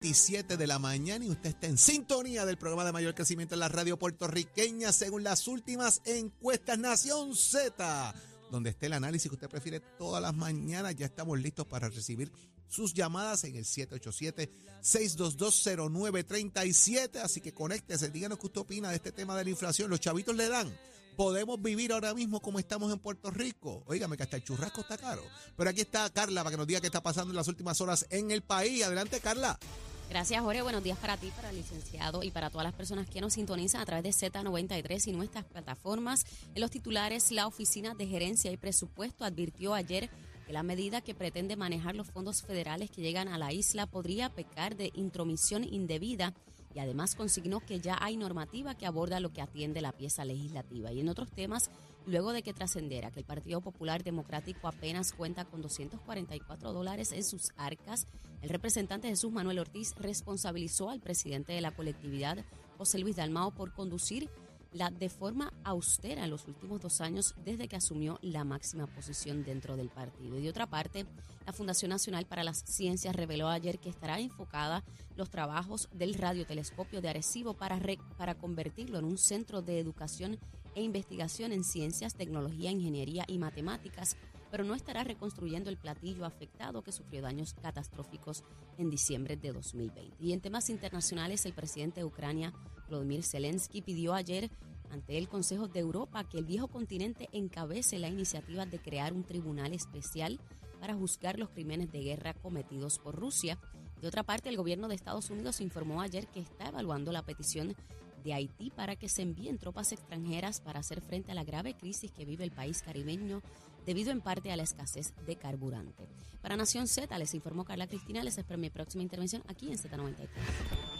7 de la mañana y usted está en sintonía del programa de mayor crecimiento en la radio puertorriqueña según las últimas encuestas Nación Z, donde esté el análisis que usted prefiere todas las mañanas. Ya estamos listos para recibir sus llamadas en el 787-6220937. Así que conéctese, díganos qué usted opina de este tema de la inflación. Los chavitos le dan. ¿Podemos vivir ahora mismo como estamos en Puerto Rico? Óigame, que hasta el churrasco está caro. Pero aquí está Carla para que nos diga qué está pasando en las últimas horas en el país. Adelante, Carla. Gracias, Jorge. Buenos días para ti, para el licenciado y para todas las personas que nos sintonizan a través de Z93 y nuestras plataformas. En los titulares, la Oficina de Gerencia y Presupuesto advirtió ayer que la medida que pretende manejar los fondos federales que llegan a la isla podría pecar de intromisión indebida y además consignó que ya hay normativa que aborda lo que atiende la pieza legislativa. Y en otros temas, luego de que trascendiera que el Partido Popular Democrático apenas cuenta con 244 dólares en sus arcas, el representante Jesús Manuel Ortiz responsabilizó al presidente de la colectividad, José Luis Dalmao, por conducir la de forma austera en los últimos dos años desde que asumió la máxima posición dentro del partido. Y de otra parte, la Fundación Nacional para las Ciencias reveló ayer que estará enfocada los trabajos del radiotelescopio de Arecibo para, para convertirlo en un centro de educación e investigación en ciencias, tecnología, ingeniería y matemáticas pero no estará reconstruyendo el platillo afectado que sufrió daños catastróficos en diciembre de 2020. Y en temas internacionales, el presidente de Ucrania, Vladimir Zelensky, pidió ayer ante el Consejo de Europa que el viejo continente encabece la iniciativa de crear un tribunal especial para juzgar los crímenes de guerra cometidos por Rusia. De otra parte, el gobierno de Estados Unidos informó ayer que está evaluando la petición de Haití para que se envíen tropas extranjeras para hacer frente a la grave crisis que vive el país caribeño debido en parte a la escasez de carburante. Para Nación Z, les informó Carla Cristina. Les espero mi próxima intervención aquí en Z93.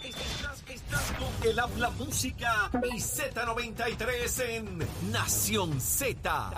Estás, con el habla música y Z93 en Nación Z.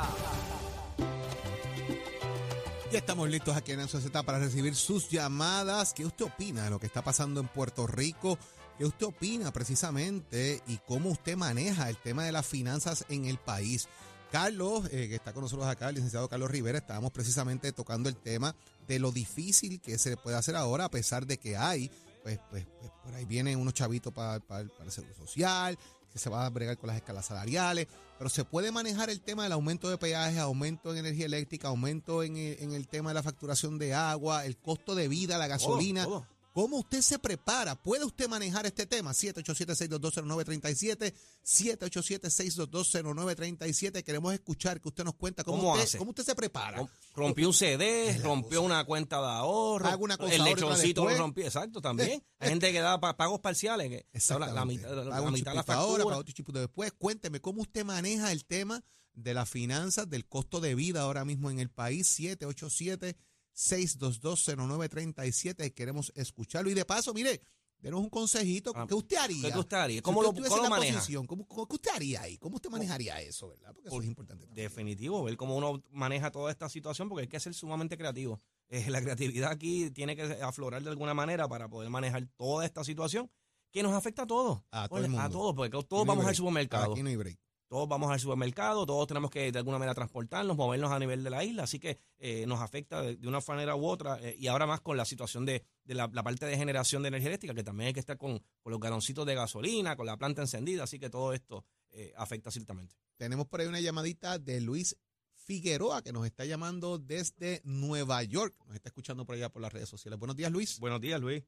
Ya estamos listos aquí en Nación Z para recibir sus llamadas. ¿Qué usted opina de lo que está pasando en Puerto Rico? ¿Qué usted opina precisamente y cómo usted maneja el tema de las finanzas en el país? Carlos, eh, que está con nosotros acá, el licenciado Carlos Rivera, estábamos precisamente tocando el tema de lo difícil que se puede hacer ahora, a pesar de que hay, pues, pues, pues por ahí vienen unos chavitos para, el seguro social, que se va a bregar con las escalas salariales, pero se puede manejar el tema del aumento de peajes, aumento en energía eléctrica, aumento en el, tema de la facturación de agua, el costo de vida, la gasolina. ¿Cómo usted se prepara? ¿Puede usted manejar este tema? 787-622-0937, 787-622-0937. Queremos escuchar que usted nos cuenta cómo, usted, cómo usted se prepara. Rompió un CD, rompió una cuenta de ahorro. Cosa el lechoncito lo rompió, exacto, también. Hay gente que da pagos parciales. Que la, la, mitad, la, mitad de la factura. Ahora, después. Cuénteme, ¿cómo usted maneja el tema de las finanzas, del costo de vida ahora mismo en el país? 787 6220937 queremos escucharlo. Y de paso, mire, denos un consejito. Ah, ¿Qué usted haría? ¿Qué usted haría? ¿Cómo lo, cómo maneja? ¿cómo, ¿Qué usted haría ahí? ¿Cómo usted manejaría eso, verdad? Porque eso es importante. Definitivo, ver cómo uno maneja toda esta situación, porque hay que ser sumamente creativo. Eh, la creatividad aquí tiene que aflorar de alguna manera para poder manejar toda esta situación que nos afecta a todos. A, todo el a todos, porque todos vamos al supermercado. Aquí no hay break todos vamos al supermercado, todos tenemos que de alguna manera transportarnos, movernos a nivel de la isla, así que eh, nos afecta de, una manera u otra, eh, y ahora más con la situación de, la, parte de generación de energía eléctrica, que también hay que estar con, los galoncitos de gasolina, con la planta encendida, así que todo esto eh, afecta ciertamente. Tenemos por ahí una llamadita de Luis Figueroa, que nos está llamando desde Nueva York, nos está escuchando por allá por las redes sociales. Buenos días, Luis. Buenos días, Luis.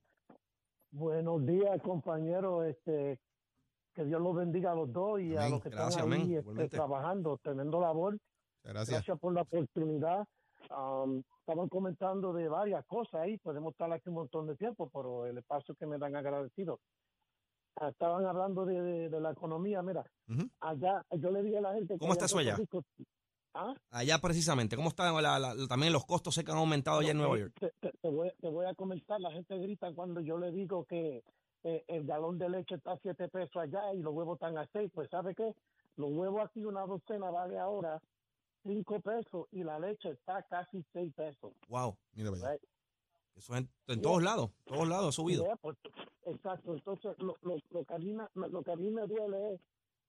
Buenos días, compañero. Este, que Dios los bendiga a los dos y a los que están ahí este, trabajando, teniendo labor. Gracias. por la oportunidad. estaban comentando de varias cosas ahí, podemos estar aquí un montón de tiempo, pero el espacio que me dan agradecido. Ah, estaban hablando de, la economía, mira, allá yo le dije a la gente... ¿Cómo está eso allá? ¿Ah? Allá precisamente, ¿cómo están la- la- también los costos sé que han aumentado allá en No, Nueva eh, York? Te, te- te voy, te voy a comentar, la gente grita cuando yo le digo que eh, el galón de leche está a 7 pesos allá y los huevos están a 6. Pues ¿sabe qué? Los huevos aquí, una docena vale ahora 5 pesos y la leche está casi 6 pesos. Wow, Mira. Right? eso es en, todos lados, todos lados ha subido. Yeah, pues, exacto, entonces lo, lo, lo, que a mí, lo que a mí me duele es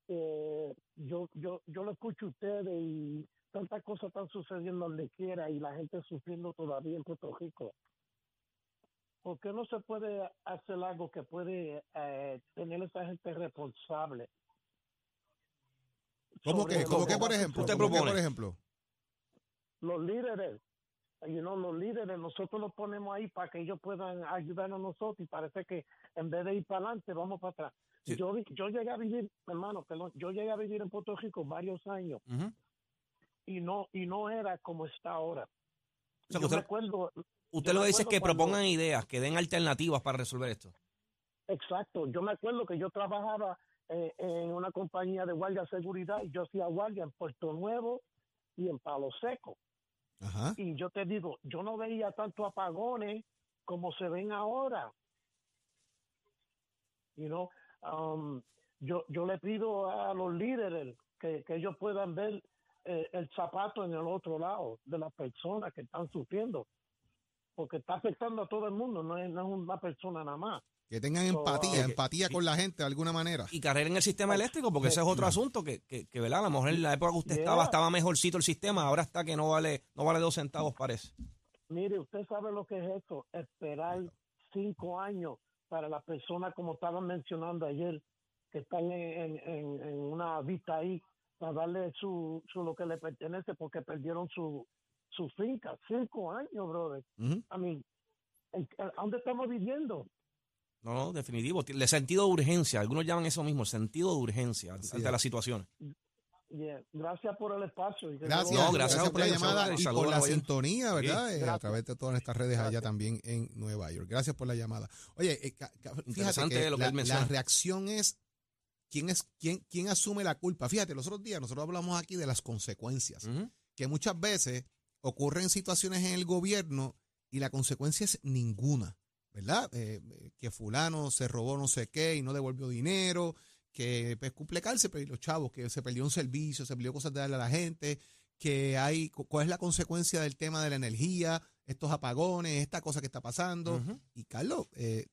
eh, yo, yo, yo lo escucho a ustedes y tantas cosas están sucediendo donde quiera y la gente sufriendo todavía en Puerto Rico. ¿Por qué no se puede hacer algo que puede eh, tener a esa gente responsable? ¿Cómo que? ¿Cómo que, por ejemplo? Usted ¿Cómo que, propone? por ejemplo? los líderes, you know, los líderes, nosotros los ponemos ahí para que ellos puedan ayudarnos a nosotros y parece que en vez de ir para adelante, vamos para atrás. Sí. Yo, vi- yo llegué a vivir, hermano, perdón, yo llegué a vivir en Puerto Rico varios años y no y no era como está ahora. O sea, que yo usted- acuerdo, Usted lo que dice es que cuando- propongan ideas, que den alternativas para resolver esto. exacto, yo me acuerdo que yo trabajaba eh, en una compañía de guardia de seguridad y yo hacía guardia en Puerto Nuevo y en Palo Seco. Ajá. y yo te digo, yo no veía tantos apagones como se ven ahora. You know, um, yo, yo le pido a los líderes que, que ellos puedan ver eh, el zapato en el otro lado de las personas que están sufriendo, porque está afectando a todo el mundo, no es, no es una persona nada más. Que tengan So, empatía, ah, empatía con la gente de alguna manera. Y carrera en el sistema eléctrico, porque ese es otro asunto que, que, que, ¿verdad? A lo mejor en la época que usted Yeah. estaba, estaba mejorcito el sistema, ahora está que no vale, no vale dos centavos, parece. Mire, usted sabe lo que es eso, esperar cinco años para las personas, como estaban mencionando ayer, que están en, en- en- en una vista ahí, para darle su, su lo que le pertenece porque perdieron su, su finca. Cinco años, brother. Ujú. I mean, ¿en- ¿a dónde estamos viviendo? No, no, definitivo. El sentido de urgencia, algunos llaman eso mismo, sentido de urgencia Así ante es. las situaciones. Yeah. Gracias por el espacio. y Gracias, No, gracias, gracias a por la llamada y por a la sintonía, ¿verdad? Eh, a gracias. través de todas nuestras redes allá Gracias. también en Nueva York. Gracias por la llamada. Oye, eh, fíjate que lo que la, la reacción es quién es quién quién asume la culpa. Fíjate, los otros días nosotros hablamos aquí de las consecuencias, Ujú. que muchas veces ocurren situaciones en el gobierno y la consecuencia es ninguna, ¿verdad? Eh, eh, que fulano se robó no sé qué y no devolvió dinero, que pues, cumple cárcel, pero y los chavos, que se perdió un servicio, se perdió cosas de darle a la gente, que hay, cu- cuál es la consecuencia del tema de la energía, estos apagones, esta cosa que está pasando. Y Carlos, eh,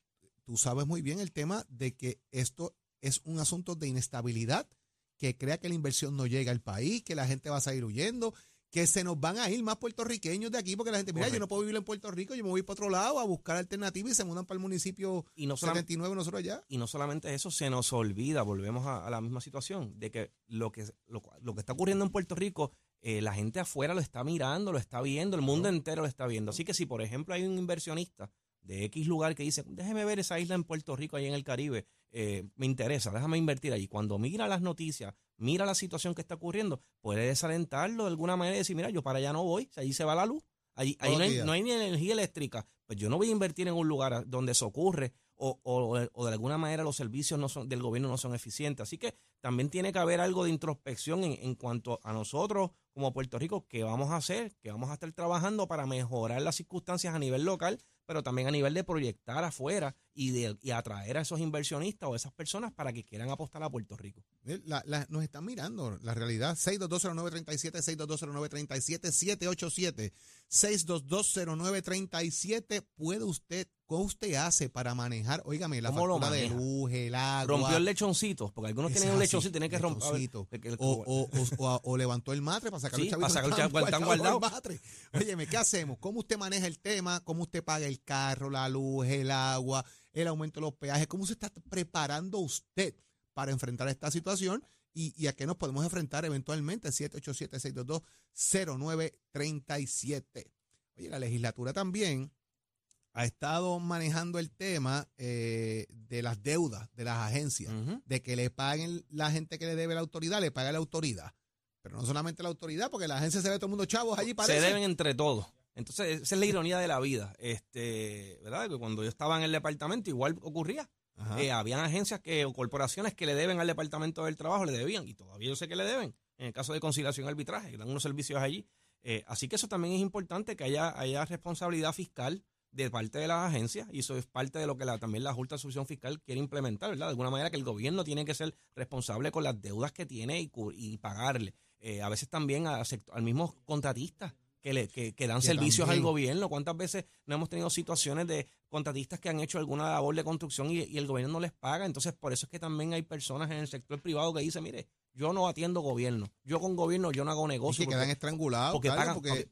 tú sabes muy bien el tema de que esto es un asunto de inestabilidad, que crea que la inversión no llega al país, que la gente va a salir huyendo, que se nos van a ir más puertorriqueños de aquí porque la gente, mira, yo no puedo vivir en Puerto Rico, yo me voy para otro lado a buscar alternativas y se mudan para el municipio Y no solamente 79 nosotros allá. Y no solamente eso, se nos olvida, volvemos a, a la misma situación, de que lo que, lo, lo que está ocurriendo en Puerto Rico, eh, la gente afuera lo está mirando, lo está viendo, el mundo entero lo está viendo. Así que si, por ejemplo, hay un inversionista de X lugar que dice, déjeme ver esa isla en Puerto Rico, ahí en el Caribe, eh, me interesa, déjame invertir allí. Cuando mira las noticias, mira la situación que está ocurriendo, puede desalentarlo de alguna manera y decir, mira, yo para allá no voy, si allí se va la luz. Allí, ahí no hay, días. no hay ni energía eléctrica. Pues yo no voy a invertir en un lugar donde eso ocurre o, o- o de alguna manera los servicios no son, del gobierno no son eficientes. Así que también tiene que haber algo de introspección en, en cuanto a nosotros como Puerto Rico, qué vamos a hacer, que vamos a estar trabajando para mejorar las circunstancias a nivel local, pero también a nivel de proyectar afuera y de y atraer a esos inversionistas o esas personas para que quieran apostar a Puerto Rico. Eh, la- la- nos están mirando la realidad. 6220937, 6220937, 787, 6220937. ¿Puede usted, cómo usted hace para manejar, óigame, la ¿Cómo lo factura de luz, el agua? Rompió el lechoncito, porque algunos tienen un lechoncito y tienen que romper. el- el- O, o, o- o- o levantó el matre para sacar Sí, los chavitos para sacar guardados. del matre. Óyeme, ¿qué hacemos? ¿Cómo usted maneja el tema? ¿Cómo usted paga el carro, la luz, el agua, el aumento de los peajes? ¿Cómo se está preparando usted para enfrentar esta situación? ¿Y, y a qué nos podemos enfrentar eventualmente? 787-622-0937. Oye, la legislatura también ha estado manejando el tema eh, de las deudas de las agencias de que le paguen la gente que le debe la autoridad, le pague la autoridad. Pero no solamente la autoridad, porque la agencia se ve todo el mundo chavos allí para se deben entre todos. Entonces, esa es la ironía de la vida. Este, ¿verdad? Que cuando yo estaba en el departamento, igual ocurría. Eh, habían agencias que, o corporaciones que le deben al departamento del trabajo, le debían, y todavía yo sé que le deben. en el caso de conciliación y arbitraje, dan unos servicios allí. Eh, así que eso también es importante, que haya, haya responsabilidad fiscal de parte de las agencias y eso es parte de lo que la, también la Junta de Solución Fiscal quiere implementar, ¿verdad? De alguna manera que el gobierno tiene que ser responsable con las deudas que tiene y, y pagarle. Eh, a veces también a, al mismo contratista que, le, que, dan servicios al gobierno. ¿Cuántas veces no hemos tenido situaciones de contratistas que han hecho alguna labor de construcción y, el gobierno no les paga? Entonces, por eso es que también hay personas en el sector privado que dicen, mire, yo no atiendo gobierno. Yo con gobierno yo no hago negocio. que quedan estrangulados. Porque,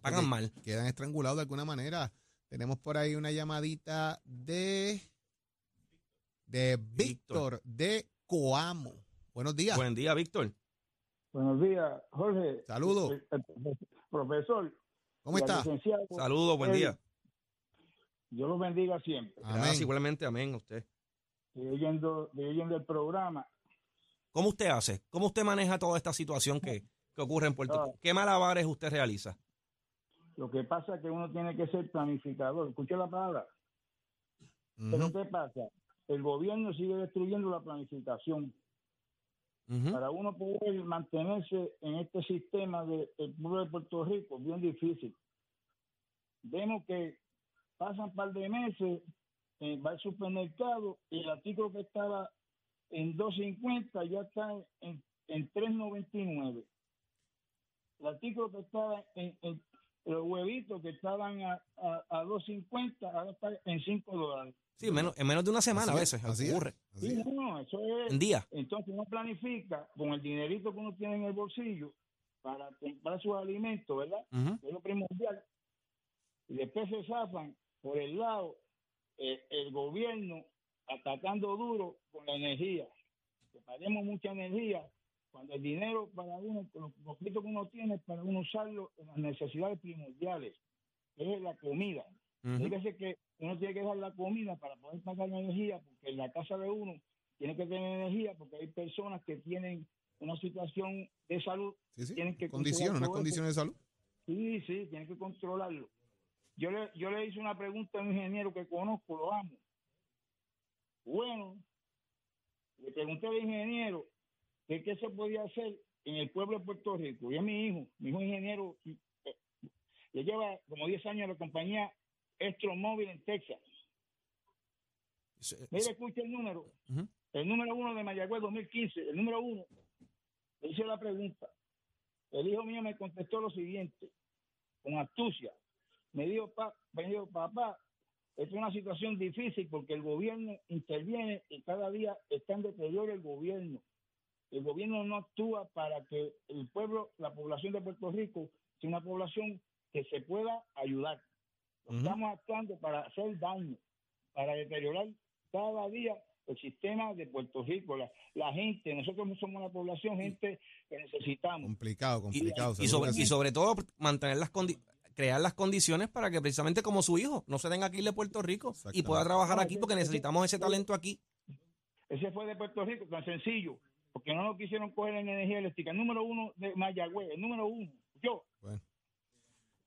pagan, mal. Quedan estrangulados de alguna manera. Tenemos por ahí una llamadita de, de Víctor, de Coamo. Buenos días. Buen día, Víctor. Buenos días, Jorge. Saludos. Profesor. ¿Cómo está? Saludos, buen día. Dios lo bendiga siempre. Amén. igualmente, amén, usted. Estoy oyendo, el programa. ¿Cómo usted hace? ¿Cómo usted maneja toda esta situación que, ocurre en Puerto Rico? ¿Qué malabares usted realiza? Lo que pasa es que uno tiene que ser planificador. Escuche la palabra. Pero ¿qué pasa? El gobierno sigue destruyendo la planificación. Para uno poder mantenerse en este sistema del pueblo de Puerto Rico, bien difícil. Vemos que pasan un par de meses, eh, va al supermercado y el artículo que estaba en 2.50 ya está en, en 3.99. El artículo que estaba en, los huevitos que estaban a, a, 2.50 ahora está en 5 dólares. Sí, menos, en menos de una semana a veces así ocurre. sí, no, eso es. En día. Entonces uno planifica con el dinerito que uno tiene en el bolsillo para comprar sus alimentos, ¿verdad? Es lo primordial. Y después se zafan por el lado eh, el gobierno atacando duro con la energía. Que paguemos mucha energía cuando el dinero para uno, los conflictos que uno tiene, para uno usarlo en las necesidades primordiales, que es la comida. Fíjese que uno tiene que dejar la comida para poder pagar la energía, porque en la casa de uno tiene que tener energía, porque hay personas que tienen una situación de salud. Tienen que condiciones, unas condiciones de salud. Sí, sí, tienen que controlarlo. Yo le, yo le hice una pregunta a un ingeniero que conozco, lo amo. Bueno, le pregunté al ingeniero que qué se podía hacer en el pueblo de Puerto Rico. Y es mi hijo, mi hijo ingeniero, eh, le lleva como 10 años a la compañía Móvil en Texas. Mire, escucha el número. El número uno de Mayagüez 2015, el número uno, le hice la pregunta. El hijo mío me contestó lo siguiente, con astucia. Me dijo, me dijo papá, es una situación difícil porque el gobierno interviene y cada día está en deterioro el gobierno. El gobierno no actúa para que el pueblo, la población de Puerto Rico, sea una población que se pueda ayudar. Estamos actuando para hacer daño, para deteriorar cada día el sistema de Puerto Rico, la, gente, nosotros somos una población, gente que necesitamos. Complicado, complicado. Y, sobre, y sobre todo mantener las crear las condiciones para que precisamente como su hijo no se tenga que ir de Puerto Rico y pueda trabajar aquí porque necesitamos ese talento aquí. Ese fue de Puerto Rico, tan sencillo, porque no lo quisieron coger en energía eléctrica. El número uno de Mayagüez, el número uno, yo. Bueno.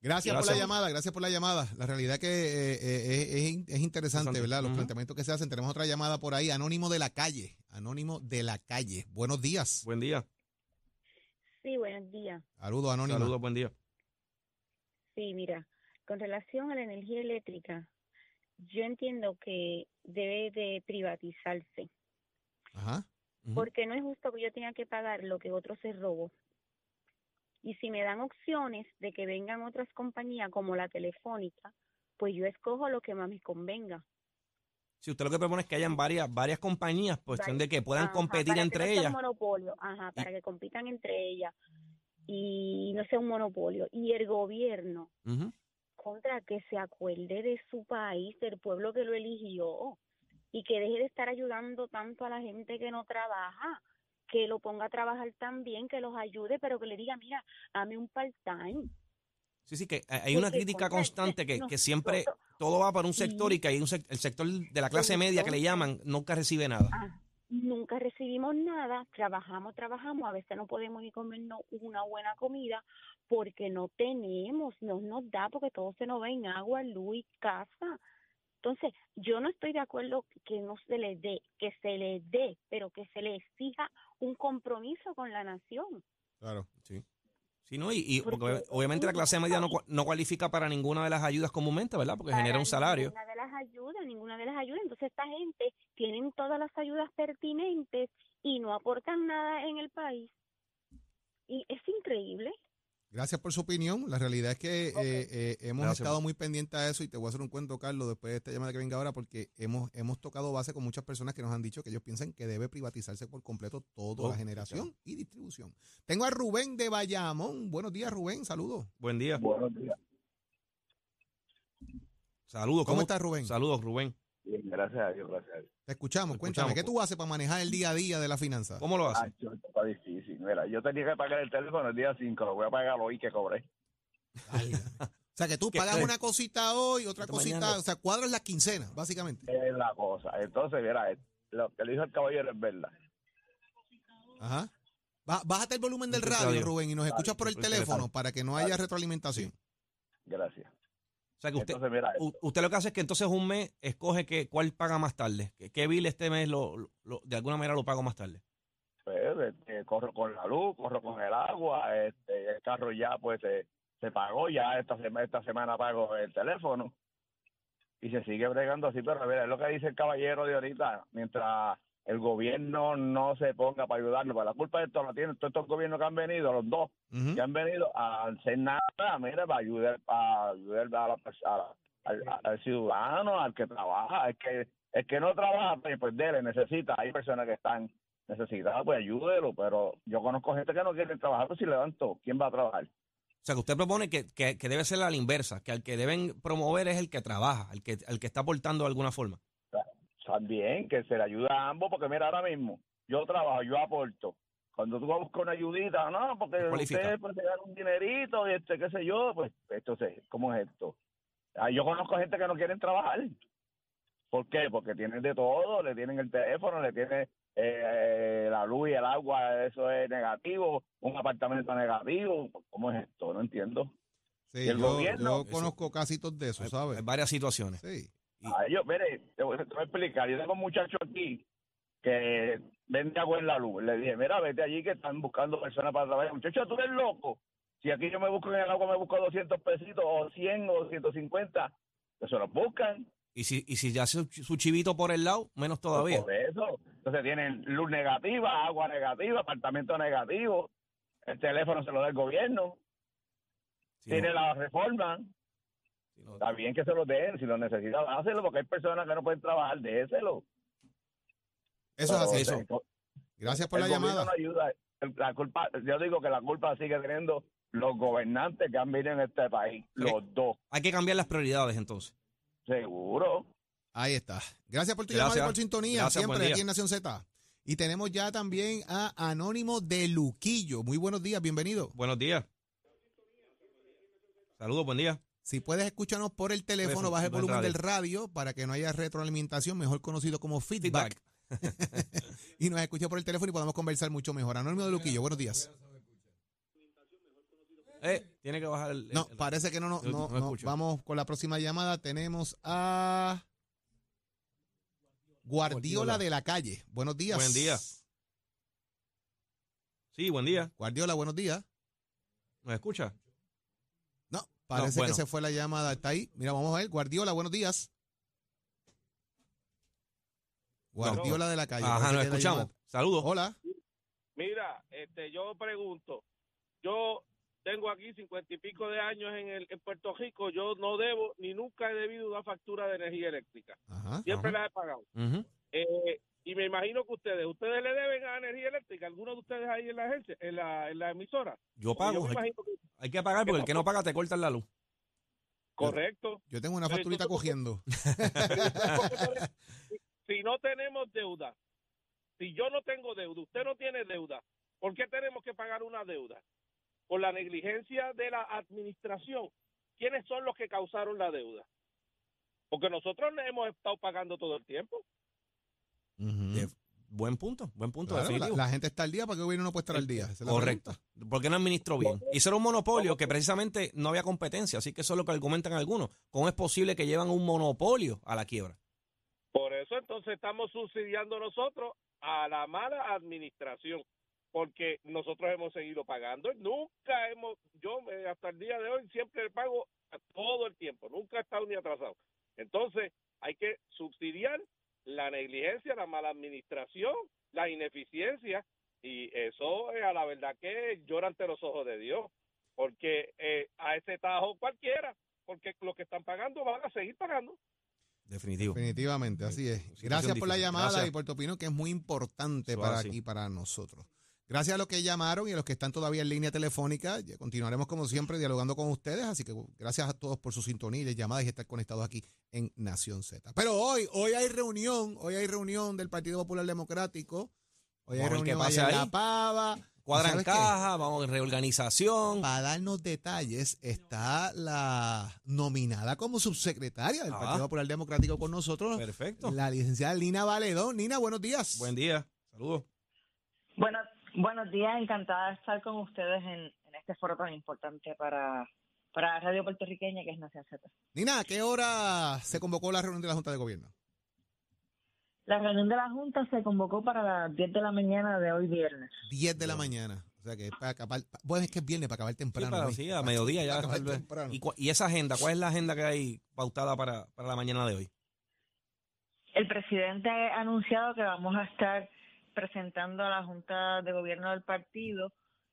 Gracias, por la llamada, gracias por la llamada. La realidad que eh, eh, es, interesante, ¿verdad? Los planteamientos que se hacen. Tenemos otra llamada por ahí, Anónimo de la Calle. Anónimo de la Calle. Buenos días. Buen día. Sí, buenos días. Saludos, Anónimo. Saludos, buen día. Sí, mira, con relación a la energía eléctrica, yo entiendo que debe de privatizarse. Ajá. Porque no es justo que yo tenga que pagar lo que otro se robó. Y si me dan opciones de que vengan otras compañías como la telefónica, pues yo escojo lo que más me convenga. Si usted lo que propone es que hayan varias varias compañías, pues de que puedan competir entre ellas. monopolio, ajá, para que compitan entre ellas y no sea un monopolio. Y el gobierno, contra que se acuerde de su país, del pueblo que lo eligió y que deje de estar ayudando tanto a la gente que no trabaja que lo ponga a trabajar también, que los ayude, pero que le diga, mira, dame un part-time. Sí, sí, que hay una crítica constante que, que siempre todo va para un sector y que hay un el sector de la clase media que le llaman nunca recibe nada. Ah, nunca recibimos nada, trabajamos, trabajamos, a veces no podemos ni comernos una buena comida porque no tenemos, no nos da porque todo se nos va en agua, luz y casa. Entonces, yo no estoy de acuerdo que no se le dé, que se le dé, pero que se le exija un compromiso con la nación. Claro, sí. Sí, ¿no? Y, y porque obviamente la clase media no, no cualifica para ninguna de las ayudas comúnmente, ¿verdad? Porque genera un salario. Ninguna de las ayudas, ninguna de las ayudas. Entonces esta gente tienen todas las ayudas pertinentes y no aportan nada en el país. Y es increíble. Gracias por su opinión. La realidad es que eh, eh, hemos estado muy pendientes a eso y te voy a hacer un cuento, Carlos, después de esta llamada que venga ahora, porque hemos, hemos tocado base con muchas personas que nos han dicho que ellos piensan que debe privatizarse por completo toda la generación y distribución. Tengo a Rubén de Bayamón. Buenos días, Rubén. Saludos. Buen día. Buenos días. Saludos. ¿Cómo, estás, Rubén? Saludos, Rubén. Bien, gracias a Dios, gracias a Dios. Te escuchamos. Cuéntame, ¿qué tú haces para manejar el día a día de la finanza? ¿Cómo lo haces? Ah, está difícil. Mira, yo tenía que pagar el teléfono el día 5, lo voy a pagar hoy que cobré. o sea, que tú pagas una cosita hoy, otra cosita, o sea, cuadras la quincena, básicamente. Es la cosa. Entonces, mira, lo que le dijo el caballero es verdad. Ajá. Bájate el volumen del radio, Rubén, y nos escuchas por el teléfono para que no haya retroalimentación. Gracias. O sea que usted, usted lo que hace es que entonces un mes escoge que, cuál paga más tarde. ¿Qué, bill este mes lo, de alguna manera lo pago más tarde? Pues, este, corro con la luz, corro con el agua, este, el carro ya pues se, se pagó, ya esta, semana esta semana pago el teléfono y se sigue bregando así, pero a ver, es lo que dice el caballero de ahorita, mientras el gobierno no se ponga para ayudarnos. Pues la culpa de esto la tienen todos estos gobiernos que han venido, los dos, que han venido a hacer nada, mira, para ayudar, para ayudar al, ciudadano, al que trabaja, el que, el que no trabaja, pues, pues dele, necesita. Hay personas que están necesitadas, pues ayúdelo, pero yo conozco gente que no quiere trabajar, pues si levanto, ¿quién va a trabajar? O sea, que usted propone que, que, debe ser a la inversa, que al que deben promover es el que trabaja, el que, el que está aportando de alguna forma también que se le ayuda a ambos, porque mira, ahora mismo yo trabajo, yo aporto. Cuando tú vas a buscar una ayudita, no, porque usted puede dar un dinerito, y este, qué sé yo, pues entonces, ¿cómo es esto? Ah, yo conozco gente que no quieren trabajar. ¿Por qué? Porque tienen de todo, le tienen el teléfono, le tienen eh, la luz y el agua, eso es negativo, un apartamento negativo. ¿Cómo es esto? No entiendo. Sí, el yo, gobierno, yo conozco casi todos de eso, ¿sabes? En varias situaciones. Sí. Ah, yo, mire, te voy, a explicar. Yo tengo un muchacho aquí que vende agua en la luz. Le dije, mira, vete allí que están buscando personas para trabajar. Muchacho, tú eres loco. Si aquí yo me busco en el agua, me busco 200 pesitos o 100 o 150, eso los buscan. Y si, y si ya su, su chivito por el lado, menos pues todavía. por eso. Entonces tienen luz negativa, agua negativa, apartamento negativo. El teléfono se lo da el gobierno. tiene la reforma. Está bien que se lo den, si lo necesitan, hácelo, porque hay personas que no pueden trabajar, déselo. Eso es así. Eso. Gracias por la llamada. ayuda. La culpa, yo digo que la culpa sigue teniendo los gobernantes que han venido en este país, los dos. Hay que cambiar las prioridades entonces. Seguro. Ahí está. Gracias por tu llamada y por sintonía, siempre aquí en Nación Z. Y tenemos ya también a Anónimo de Luquillo. Muy buenos días, bienvenido. Buenos días. Saludos, buen día. Si puedes escucharnos por el teléfono, baja el volumen del radio para que no haya retroalimentación, mejor conocido como feedback. y nos escucha por el teléfono y podamos conversar mucho mejor. Anónimo de Luquillo, buenos días. Eh, tiene que bajar el. no, parece que no, no, no, Vamos con la próxima llamada. Tenemos a Guardiola, de la calle. Buenos días. Buen día. Sí, buen día. Guardiola, buenos días. ¿Me escucha? Parece que se fue la llamada. Está ahí. Mira, vamos a ver. Guardiola, buenos días. Guardiola de la calle. Ajá, nos escuchamos. Saludos. Hola. Mira, este, yo pregunto. Yo tengo aquí cincuenta y pico de años en, el, en Puerto Rico. Yo no debo ni nunca he debido una factura de energía eléctrica. Siempre la he pagado. eh, y me imagino que ustedes, ¿ustedes le deben a energía eléctrica? ¿Alguno de ustedes ahí en la agencia, en la, en la emisora? Yo pago. hay, que, pagar porque el que no paga te cortan la luz. Correcto. Yo, tengo una facturita cogiendo. si no tenemos deuda, si yo no tengo deuda, usted no tiene deuda, ¿por qué tenemos que pagar una deuda? Por la negligencia de la administración. ¿Quiénes son los que causaron la deuda? Porque nosotros hemos estado pagando todo el tiempo buen punto, buen punto. la, gente está al día para que el gobierno no puede estar al día. Correcto. Porque no administró bien. Y eso era un monopolio que precisamente no había competencia. Así que eso es lo que argumentan algunos. ¿Cómo es posible que llevan un monopolio a la quiebra? Eso entonces estamos subsidiando nosotros a la mala administración. porque nosotros hemos seguido pagando. Nunca hemos, yo eh, hasta el día de hoy siempre pago todo el tiempo, nunca he estado ni atrasado. Entonces, hay que subsidiar la negligencia, la mala administración, la ineficiencia, y eso a la verdad que llora ante los ojos de Dios, porque eh, a ese tajo cualquiera, porque los que están pagando van a seguir pagando. Definitivo. Definitivamente, así es. Gracias por la llamada y por tu opinión, que es muy importante para aquí, para nosotros. Gracias a los que llamaron y a los que están todavía en línea telefónica. Continuaremos como siempre dialogando con ustedes, así que gracias a todos por su sintonía y llamadas y estar conectados aquí en Nación Z. Pero hoy, hoy hay reunión, hoy hay reunión del Partido Popular Democrático. Hoy hay reunión en La Pava. Cuadran caja, vamos en reorganización. Para darnos detalles, está la nominada como subsecretaria del ah. Partido Popular Democrático con nosotros. Perfecto. La licenciada Lina Valedón. Nina, buenos días. Buen día. Saludos. Buenas Buenos días, encantada de estar con ustedes en, este foro tan importante para, para Radio Puertorriqueña que es Nación Z. Nina, ¿a qué hora se convocó la reunión de la Junta de Gobierno? La reunión de la Junta se convocó para las 10 de la mañana de hoy viernes. 10 de la mañana. O sea que es para acabar, bueno, es que es viernes para acabar temprano. Sí, a mediodía ya. ¿Y, ¿Y, esa agenda? ¿Cuál es la agenda que hay pautada para, para la mañana de hoy? El presidente ha anunciado que vamos a estar presentando a la Junta de Gobierno del partido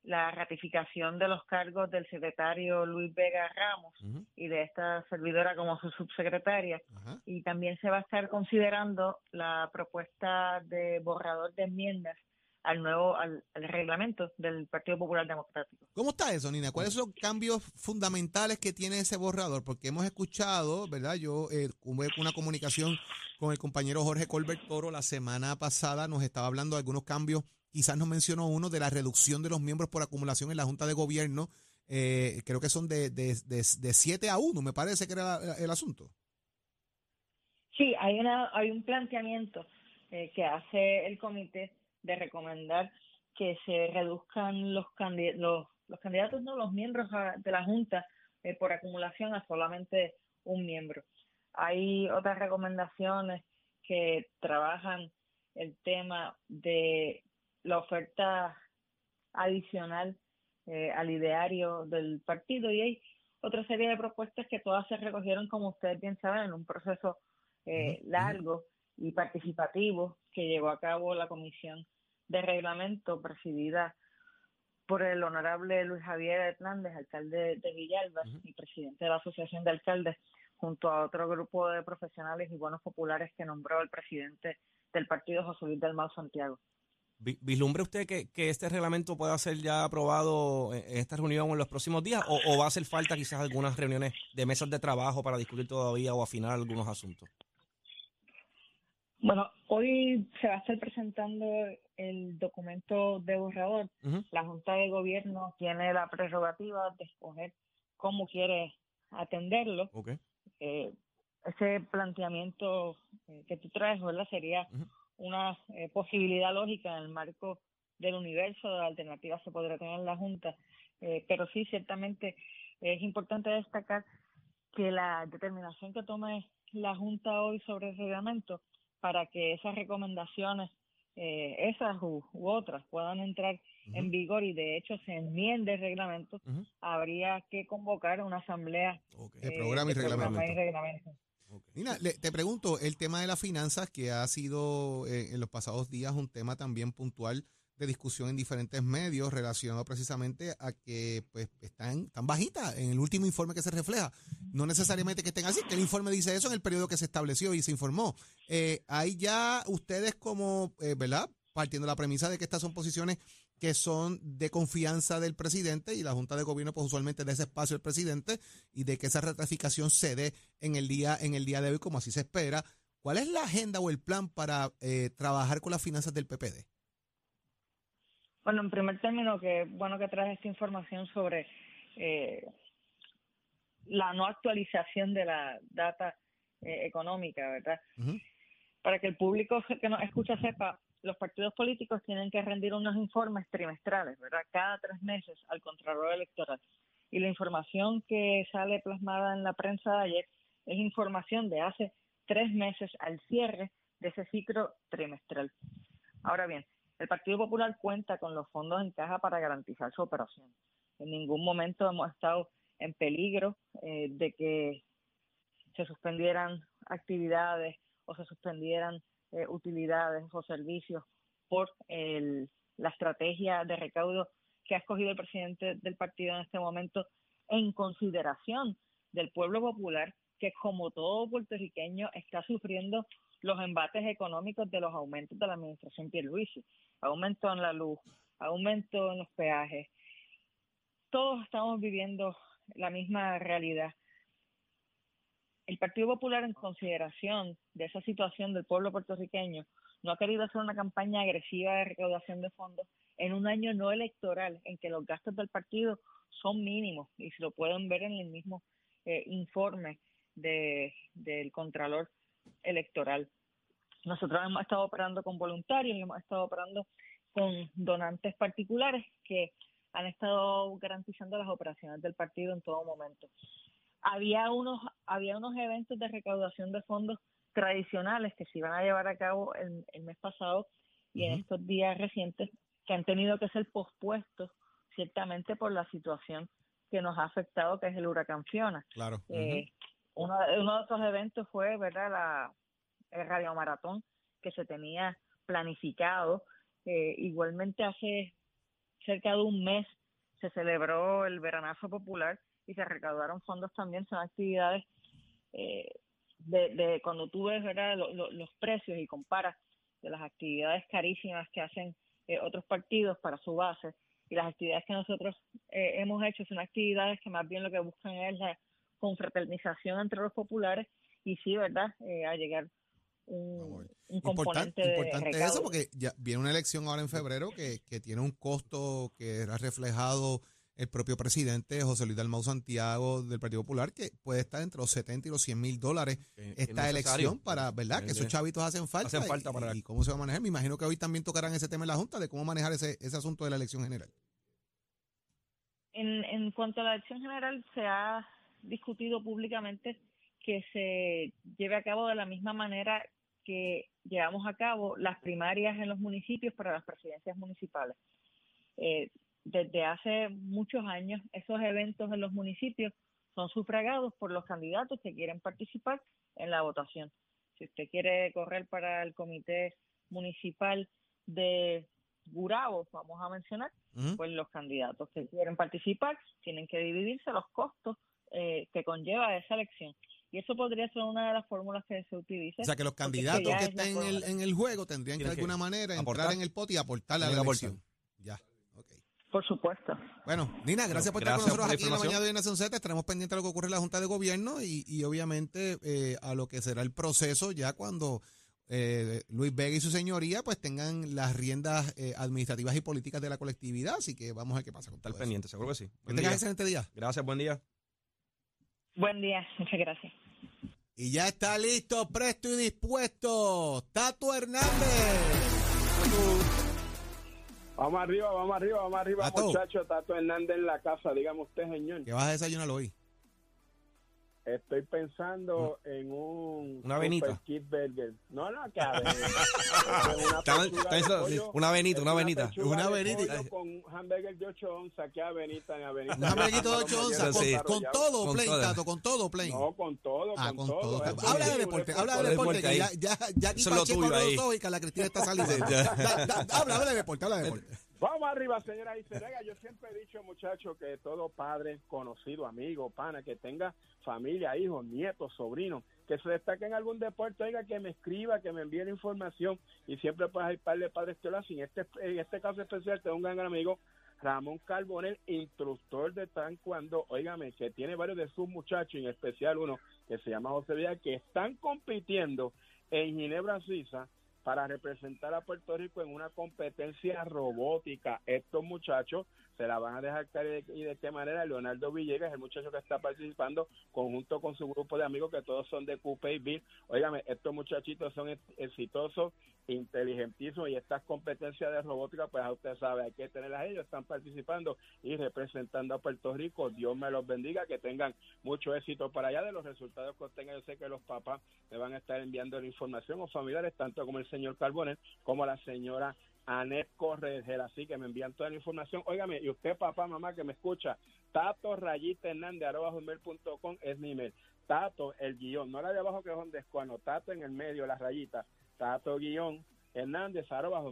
la ratificación de los cargos del secretario Luis Vega Ramos y de esta servidora como su subsecretaria. Y también se va a estar considerando la propuesta de borrador de enmiendas al nuevo al, reglamento del Partido Popular Democrático. ¿Cómo está eso, Nina? ¿Cuáles son los cambios fundamentales que tiene ese borrador? Porque hemos escuchado, ¿verdad? Yo eh, una comunicación con el compañero Jorge Colbert Toro la semana pasada, nos estaba hablando de algunos cambios, quizás nos mencionó uno de la reducción de los miembros por acumulación en la Junta de Gobierno, eh, creo que son de, de, de, 7 a 1, me parece que era el asunto. Sí, hay, una, hay un planteamiento eh, que hace el comité de recomendar que se reduzcan los, los, los candidatos, no los miembros de la Junta eh, por acumulación a solamente un miembro. Hay otras recomendaciones que trabajan el tema de la oferta adicional eh, al ideario del partido. Y hay otra serie de propuestas que todas se recogieron, como ustedes bien saben, en un proceso eh, largo y participativo que llevó a cabo la Comisión de Reglamento presidida por el honorable Luis Javier Hernández, alcalde de Villalba y presidente de la Asociación de Alcaldes, junto a otro grupo de profesionales y buenos populares que nombró el presidente del partido, José Luis del Mau Santiago. ¿Vislumbre usted que, que, este reglamento pueda ser ya aprobado en esta reunión o en los próximos días o, o va a hacer falta quizás algunas reuniones de mesas de trabajo para discutir todavía o afinar algunos asuntos? Bueno, hoy se va a estar presentando el documento de borrador. La Junta de Gobierno tiene la prerrogativa de escoger cómo quiere atenderlo. Eh, ese planteamiento eh, que tú traes, ¿verdad? Sería una eh, posibilidad lógica en el marco del universo de alternativas que podría tener la Junta. pero sí, ciertamente es importante destacar que la determinación que tome la Junta hoy sobre el reglamento para que esas recomendaciones, eh, esas u, otras, puedan entrar en vigor y de hecho se enmiende el reglamento, habría que convocar una asamblea de programa y reglamento. Nina, te pregunto, el tema de las finanzas, que ha sido eh, en los pasados días un tema también puntual de discusión en diferentes medios relacionado precisamente a que pues están tan bajitas en el último informe que se refleja. No necesariamente que estén así, que el informe dice eso en el periodo que se estableció y se informó. Eh, hay ya ustedes como, eh, ¿verdad? Partiendo de la premisa de que estas son posiciones que son de confianza del presidente y la Junta de Gobierno pues usualmente da ese espacio al presidente y de que esa ratificación se dé en el día, en el día de hoy como así se espera. ¿Cuál es la agenda o el plan para eh, trabajar con las finanzas del PPD? Bueno, en primer término, que bueno que traes esta información sobre eh, la no actualización de la data eh, económica, ¿verdad? Para que el público que nos escucha sepa, los partidos políticos tienen que rendir unos informes trimestrales, ¿verdad? Cada tres meses al Contralor Electoral. Y la información que sale plasmada en la prensa de ayer es información de hace tres meses al cierre de ese ciclo trimestral. Ahora bien, El Partido Popular cuenta con los fondos en caja para garantizar su operación. En ningún momento hemos estado en peligro eh, de que se suspendieran actividades o se suspendieran eh, utilidades o servicios por la estrategia de recaudo que ha escogido el presidente del partido en este momento en consideración del pueblo popular que como todo puertorriqueño está sufriendo los embates económicos de los aumentos de la administración Pierluisi, aumento en la luz, aumento en los peajes. Todos estamos viviendo la misma realidad. El Partido Popular, en consideración de esa situación del pueblo puertorriqueño, no ha querido hacer una campaña agresiva de recaudación de fondos en un año no electoral en que los gastos del partido son mínimos y se lo pueden ver en el mismo eh, informe de, del Contralor Electoral. Nosotros hemos estado operando con voluntarios y hemos estado operando con donantes particulares que han estado garantizando las operaciones del partido en todo momento. Había unos, había unos eventos de recaudación de fondos tradicionales que se iban a llevar a cabo el, el mes pasado y en estos días recientes que han tenido que ser pospuestos ciertamente por la situación que nos ha afectado, que es el huracán Fiona. Claro. Eh, uno, uno, de esos eventos fue, ¿verdad?, la, el radiomaratón que se tenía planificado. Eh, igualmente hace cerca de un mes se celebró el veranazo popular y se recaudaron fondos también, son actividades eh, de, de, cuando tú ves ¿verdad? los precios y comparas de las actividades carísimas que hacen eh, otros partidos para su base y las actividades que nosotros eh, hemos hecho son actividades que más bien lo que buscan es la confraternización entre los populares y sí, ¿verdad? Eh, a llegar un, un componente importante, importante eso porque ya viene una elección ahora en febrero que, que tiene un costo que era reflejado el propio presidente José Luis Dalmau Santiago del Partido Popular, que puede estar entre los 70 y los 100 mil dólares esta elección para, ¿verdad? Que esos chavitos hacen falta. Hacen falta para y, cómo se va a manejar. Me imagino que hoy también tocarán ese tema en la Junta de cómo manejar ese, ese asunto de la elección general. En, en cuanto a la elección general, se ha discutido públicamente que se lleve a cabo de la misma manera que llevamos a cabo las primarias en los municipios para las presidencias municipales. Eh, desde hace muchos años esos eventos en los municipios son sufragados por los candidatos que quieren participar en la votación. Si usted quiere correr para el comité municipal de Gurabo, vamos a mencionar, pues los candidatos que quieren participar tienen que dividirse los costos eh, que conlleva esa elección. Y eso podría ser una de las fórmulas que se utilice. O sea, que los candidatos que, estén en el, en el, juego tendrían que de alguna manera entrar en el pot y aportarle a la elección. Por supuesto. Bueno, Nina, gracias por estar con nosotros aquí en la mañana de Nación Z. Estaremos pendientes de lo que ocurre en la Junta de Gobierno y, y obviamente eh, a lo que será el proceso ya cuando eh, Luis Vega y su señoría pues tengan las riendas eh, administrativas y políticas de la colectividad. Así que vamos a ver qué pasa con Estar pendiente, seguro que sí. Que tengas excelente día. Gracias, buen día. Buen día, muchas gracias. Y ya está listo, presto y dispuesto. Tato Hernández. Vamos arriba, vamos arriba, vamos arriba, muchachos. Tato Hernández en la casa, dígame usted, señor. ¿Qué vas a desayunar hoy? Estoy pensando en un una avenita. burger. No, no, que a ver. una, una avenita, una avenita. Una avenita. Con hamburger de 8 onzas, ¿qué avenita en avenita? Un hamburger de 8 onzas, con, con, todo, plain, Tato, con todo, plain. No, con todo, ah, con, todo. Habla de deporte, habla de deporte, que ya, ya, ya aquí Pacheco y que la Cristina está saliendo. Habla, habla de deporte, habla de deporte. Vamos arriba, señora Iserega. Yo siempre he dicho, muchachos, que todo padre, conocido, amigo, pana, que tenga familia, hijos, nietos, sobrinos, que se destaque en algún deporte, oiga, que me escriba, que me envíe la información y siempre pues hay par de padres que lo hacen. Este, en este caso especial tengo un gran amigo, Ramón Carbonel, instructor de taekwondo, oígame, que tiene varios de sus muchachos, en especial uno que se llama José Vidal, que están compitiendo en Ginebra, Suiza, para representar a Puerto Rico en una competencia robótica. Estos muchachos se la van a dejar caer y de qué manera. Leonardo Villegas, el muchacho que está participando, conjunto con su grupo de amigos que todos son de Coupe y Bill. Óigame, estos muchachitos son exitosos, inteligentísimos y estas competencias de robótica, pues a usted sabe, hay que tenerlas ellos, están participando y representando a Puerto Rico. Dios me los bendiga, que tengan mucho éxito para allá de los resultados que obtengan. Yo sé que los papás me van a estar enviando la información o familiares, tanto como el señor Carbonel como la señora Anet Corregel, así que me envían toda la información. Óigame, y usted, papá, mamá, que me escucha, Tato Rayita Hernández, arroba es mi email. Tato, el guion, no la de abajo que es donde escuano, Tato en el medio, la rayita, Tato guion, Hernández, arroba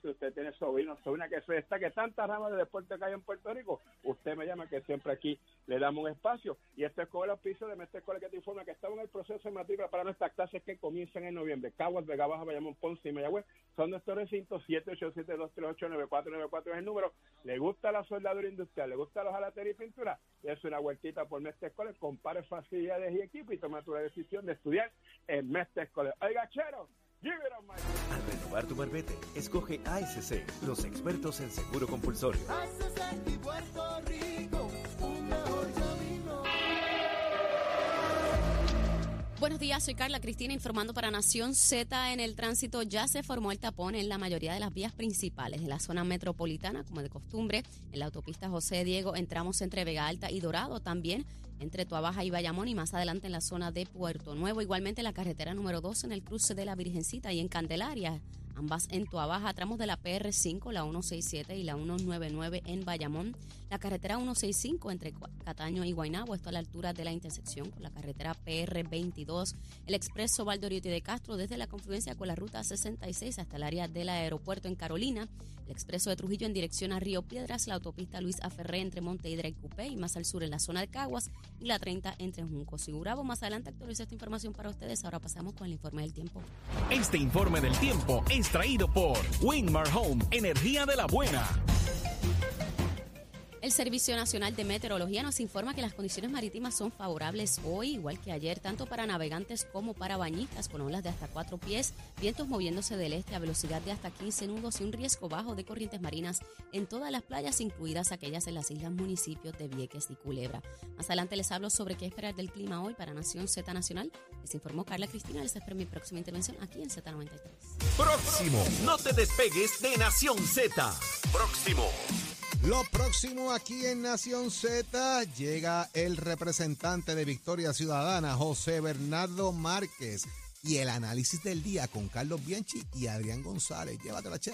si usted tiene sobrino, sobrina que se está, que tantas ramas de deporte que hay en Puerto Rico, usted me llama que siempre aquí le damos un espacio. Y este es el auspicio de Mestre Escuela que te informa que estamos en el proceso de matrícula para nuestras clases que comienzan en noviembre. Caguas, Vega Baja, Bayamón, Ponce y Mayagüez son nuestros recintos, 787-238-9494 es el número. ¿Le gusta la soldadura industrial? ¿Le gusta los jalatería y pintura? Es una vueltita por Mestre Escuela, compare facilidades y equipo y toma tu decisión de estudiar en Mestre Escuela. Oiga, chero, al renovar tu marbete, escoge ASC, los expertos en seguro compulsorio. Buenos días, soy Carla Cristina informando para Nación Z. En el tránsito ya se formó el tapón en la mayoría de las vías principales de la zona metropolitana, como de costumbre. En la autopista José Diego entramos entre Vega Alta y Dorado también entre Tuabaja y Bayamón y más adelante en la zona de Puerto Nuevo. Igualmente la carretera número 2 en el cruce de la Virgencita y en Candelaria ambas en Tuabaja, tramos de la PR5, la 167 y la 199 en Bayamón, la carretera 165 entre Cataño y Guaynabo, esto a la altura de la intersección con la carretera PR22, el expreso Valdoriotti de Castro desde la confluencia con la ruta 66 hasta el área del aeropuerto en Carolina, el expreso de Trujillo en dirección a Río Piedras, la autopista Luis Aferré entre Monteidra y Cupé y más al sur en la zona de Caguas y la 30 entre Juncos y Gurabo. Más adelante actualizo esta información para ustedes. Ahora pasamos con el informe del tiempo. Este informe del tiempo es traído por Winmar Home, energía de la buena. El Servicio Nacional de Meteorología nos informa que las condiciones marítimas son favorables hoy, igual que ayer, tanto para navegantes como para bañistas, con olas de hasta cuatro pies, vientos moviéndose del este a velocidad de hasta 15 nudos y un riesgo bajo de corrientes marinas en todas las playas, incluidas aquellas en las islas municipios de Vieques y Culebra. Más adelante les hablo sobre qué esperar del clima hoy para Nación Z Nacional. Les informó Carla Cristina. Les espero mi próxima intervención aquí en Z93. Próximo. No te despegues de Nación Z. Próximo. Lo próximo aquí en Nación Z llega el representante de Victoria Ciudadana, José Bernardo Márquez, y el análisis del día con Carlos Bianchi y Adrián González. Llévatela, che.